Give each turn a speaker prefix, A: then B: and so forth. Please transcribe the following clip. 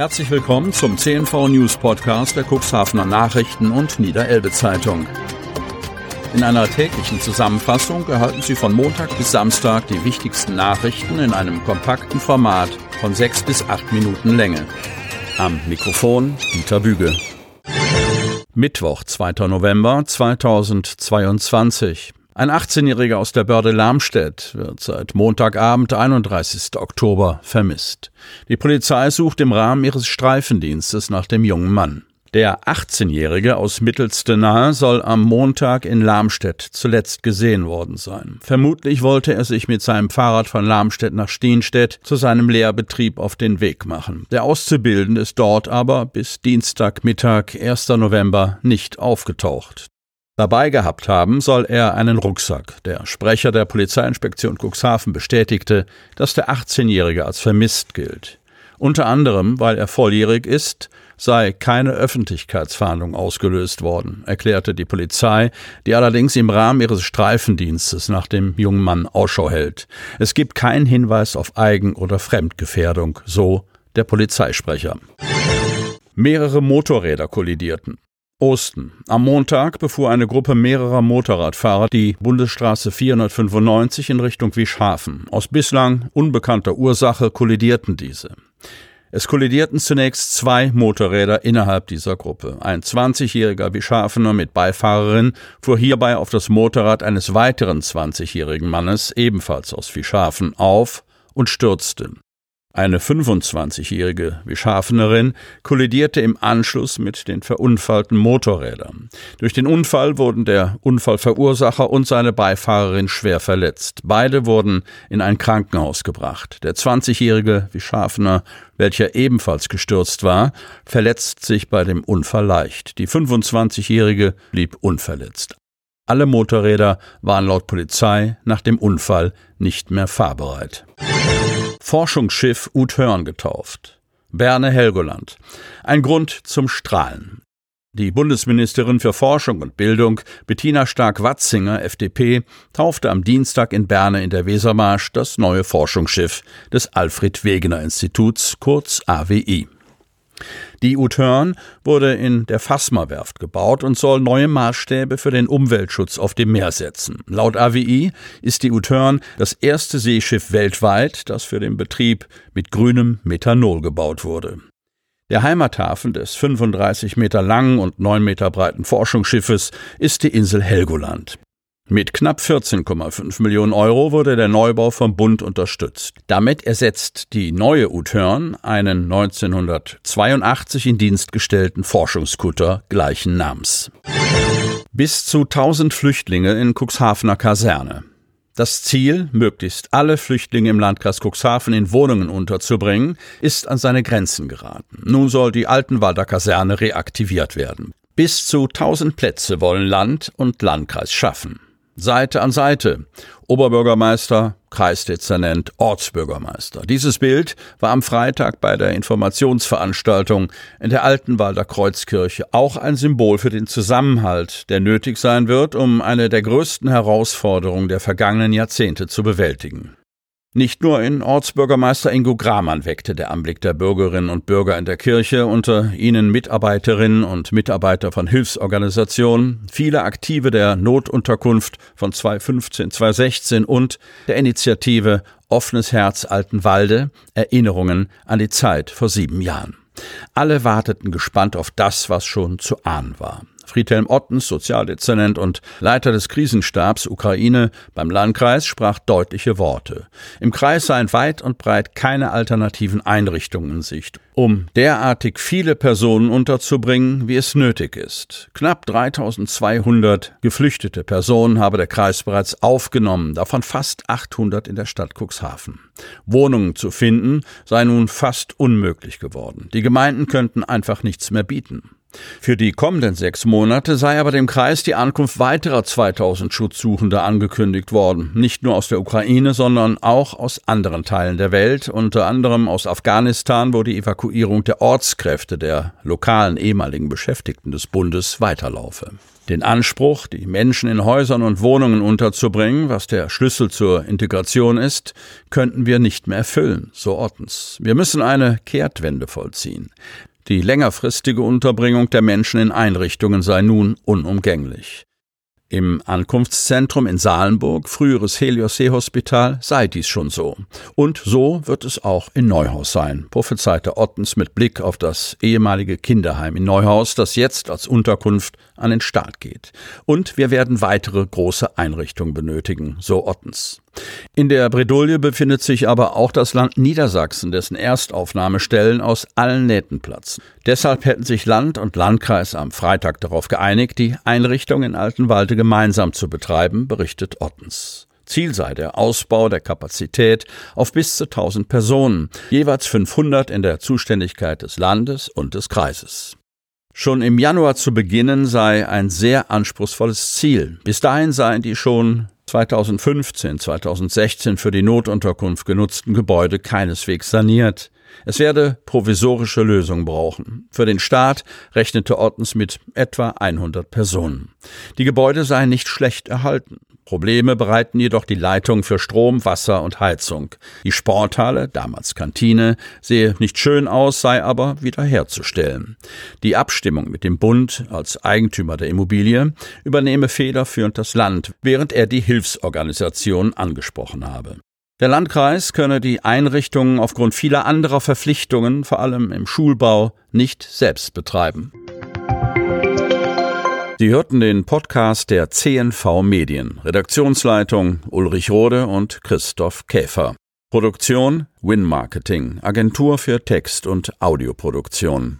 A: Herzlich willkommen zum CNV News Podcast der Cuxhavener Nachrichten und Niederelbe Zeitung. In einer täglichen Zusammenfassung erhalten Sie von Montag bis Samstag die wichtigsten Nachrichten in einem kompakten Format von sechs bis acht Minuten Länge. Am Mikrofon Dieter Büge. Mittwoch, 2. November 2022. Ein 18-Jähriger aus der Börde Lamstedt wird seit Montagabend, 31. Oktober, vermisst. Die Polizei sucht im Rahmen ihres Streifendienstes nach dem jungen Mann. Der 18-Jährige aus Mittelstenahe soll am Montag in Lamstedt zuletzt gesehen worden sein. Vermutlich wollte er sich mit seinem Fahrrad von Lamstedt nach Steenstedt zu seinem Lehrbetrieb auf den Weg machen. Der Auszubildende ist dort aber bis Dienstagmittag, 1. November, nicht aufgetaucht. Dabei gehabt haben soll er einen Rucksack. Der Sprecher der Polizeiinspektion Cuxhaven bestätigte, dass der 18-Jährige als vermisst gilt. Unter anderem, weil er volljährig ist, sei keine Öffentlichkeitsfahndung ausgelöst worden, erklärte die Polizei, die allerdings im Rahmen ihres Streifendienstes nach dem jungen Mann Ausschau hält. Es gibt keinen Hinweis auf Eigen- oder Fremdgefährdung, so der Polizeisprecher. Mehrere Motorräder kollidierten. Osten. Am Montag befuhr eine Gruppe mehrerer Motorradfahrer die Bundesstraße 495 in Richtung Wischhafen. Aus bislang unbekannter Ursache kollidierten diese. Es kollidierten zunächst zwei Motorräder innerhalb dieser Gruppe. Ein 20-jähriger Wischhafener mit Beifahrerin fuhr hierbei auf das Motorrad eines weiteren 20-jährigen Mannes, ebenfalls aus Wischhafen, auf und stürzte. Eine 25-jährige Wischhafenerin kollidierte im Anschluss mit den verunfallten Motorrädern. Durch den Unfall wurden der Unfallverursacher und seine Beifahrerin schwer verletzt. Beide wurden in ein Krankenhaus gebracht. Der 20-jährige Wischhafener, welcher ebenfalls gestürzt war, verletzt sich bei dem Unfall leicht. Die 25-jährige blieb unverletzt. Alle Motorräder waren laut Polizei nach dem Unfall nicht mehr fahrbereit. Forschungsschiff Uthörn getauft. Berne Helgoland. Ein Grund zum Strahlen. Die Bundesministerin für Forschung und Bildung, Bettina Stark-Watzinger, FDP, taufte am Dienstag in Berne in der Wesermarsch das neue Forschungsschiff des Alfred Wegener Instituts, kurz AWI. Die U-Turn wurde in der Fassmer-Werft gebaut und soll neue Maßstäbe für den Umweltschutz auf dem Meer setzen. Laut AWI ist die U-Turn das erste Seeschiff weltweit, das für den Betrieb mit grünem Methanol gebaut wurde. Der Heimathafen des 35 Meter langen und 9 Meter breiten Forschungsschiffes ist die Insel Helgoland. Mit knapp 14,5 Millionen Euro wurde der Neubau vom Bund unterstützt. Damit ersetzt die neue U-Turn einen 1982 in Dienst gestellten Forschungskutter gleichen Namens. Bis zu 1000 Flüchtlinge in Cuxhavener Kaserne. Das Ziel, möglichst alle Flüchtlinge im Landkreis Cuxhaven in Wohnungen unterzubringen, ist an seine Grenzen geraten. Nun soll die Altenwalder Kaserne reaktiviert werden. Bis zu 1000 Plätze wollen Land und Landkreis schaffen. Seite an Seite. Oberbürgermeister, Kreisdezernent, Ortsbürgermeister. Dieses Bild war am Freitag bei der Informationsveranstaltung in der Altenwalder Kreuzkirche auch ein Symbol für den Zusammenhalt, der nötig sein wird, um eine der größten Herausforderungen der vergangenen Jahrzehnte zu bewältigen. Nicht nur in Ortsbürgermeister Ingo Gramann weckte der Anblick der Bürgerinnen und Bürger in der Kirche, unter ihnen Mitarbeiterinnen und Mitarbeiter von Hilfsorganisationen, viele Aktive der Notunterkunft von 2015, 2016 und der Initiative Offenes Herz Altenwalde Erinnerungen an die Zeit vor sieben Jahren. Alle warteten gespannt auf das, was schon zu ahnen war. Friedhelm Ottens, Sozialdezernent und Leiter des Krisenstabs Ukraine beim Landkreis, sprach deutliche Worte. Im Kreis seien weit und breit keine alternativen Einrichtungen in Sicht, um derartig viele Personen unterzubringen, wie es nötig ist. Knapp 3200 geflüchtete Personen habe der Kreis bereits aufgenommen, davon fast 800 in der Stadt Cuxhaven. Wohnungen zu finden sei nun fast unmöglich geworden. Die Gemeinden könnten einfach nichts mehr bieten. Für die kommenden sechs Monate sei aber dem Kreis die Ankunft weiterer 2000 Schutzsuchender angekündigt worden. Nicht nur aus der Ukraine, sondern auch aus anderen Teilen der Welt, unter anderem aus Afghanistan, wo die Evakuierung der Ortskräfte der lokalen ehemaligen Beschäftigten des Bundes weiterlaufe. Den Anspruch, die Menschen in Häusern und Wohnungen unterzubringen, was der Schlüssel zur Integration ist, könnten wir nicht mehr erfüllen, so Ortens. Wir müssen eine Kehrtwende vollziehen. Die längerfristige Unterbringung der Menschen in Einrichtungen sei nun unumgänglich. Im Ankunftszentrum in Salenburg, früheres Helios-See-Hospital, sei dies schon so. Und so wird es auch in Neuhaus sein, prophezeite Ottens mit Blick auf das ehemalige Kinderheim in Neuhaus, das jetzt als Unterkunft an den Start geht. Und wir werden weitere große Einrichtungen benötigen, so Ottens. In der Bredouille befindet sich aber auch das Land Niedersachsen, dessen Erstaufnahmestellen aus allen Nähten platzen. Deshalb hätten sich Land und Landkreis am Freitag darauf geeinigt, die Einrichtung in Altenwalde gemeinsam zu betreiben, berichtet Ottens. Ziel sei der Ausbau der Kapazität auf bis zu 1000 Personen, jeweils 500 in der Zuständigkeit des Landes und des Kreises. Schon im Januar zu beginnen sei ein sehr anspruchsvolles Ziel. Bis dahin seien die schon 2015, 2016 für die Notunterkunft genutzten Gebäude keineswegs saniert. Es werde provisorische Lösungen brauchen. Für den Staat rechnete Ottens mit etwa 100 Personen. Die Gebäude seien nicht schlecht erhalten. Probleme bereiten jedoch die Leitungen für Strom, Wasser und Heizung. Die Sporthalle, damals Kantine, sehe nicht schön aus, sei aber wiederherzustellen. Die Abstimmung mit dem Bund als Eigentümer der Immobilie übernehme federführend das Land, während er die Hilfsorganisation angesprochen habe. Der Landkreis könne die Einrichtungen aufgrund vieler anderer Verpflichtungen, vor allem im Schulbau, nicht selbst betreiben. Sie hörten den Podcast der CNV Medien. Redaktionsleitung Ulrich Rode und Christoph Käfer. Produktion Win Marketing, Agentur für Text- und Audioproduktion.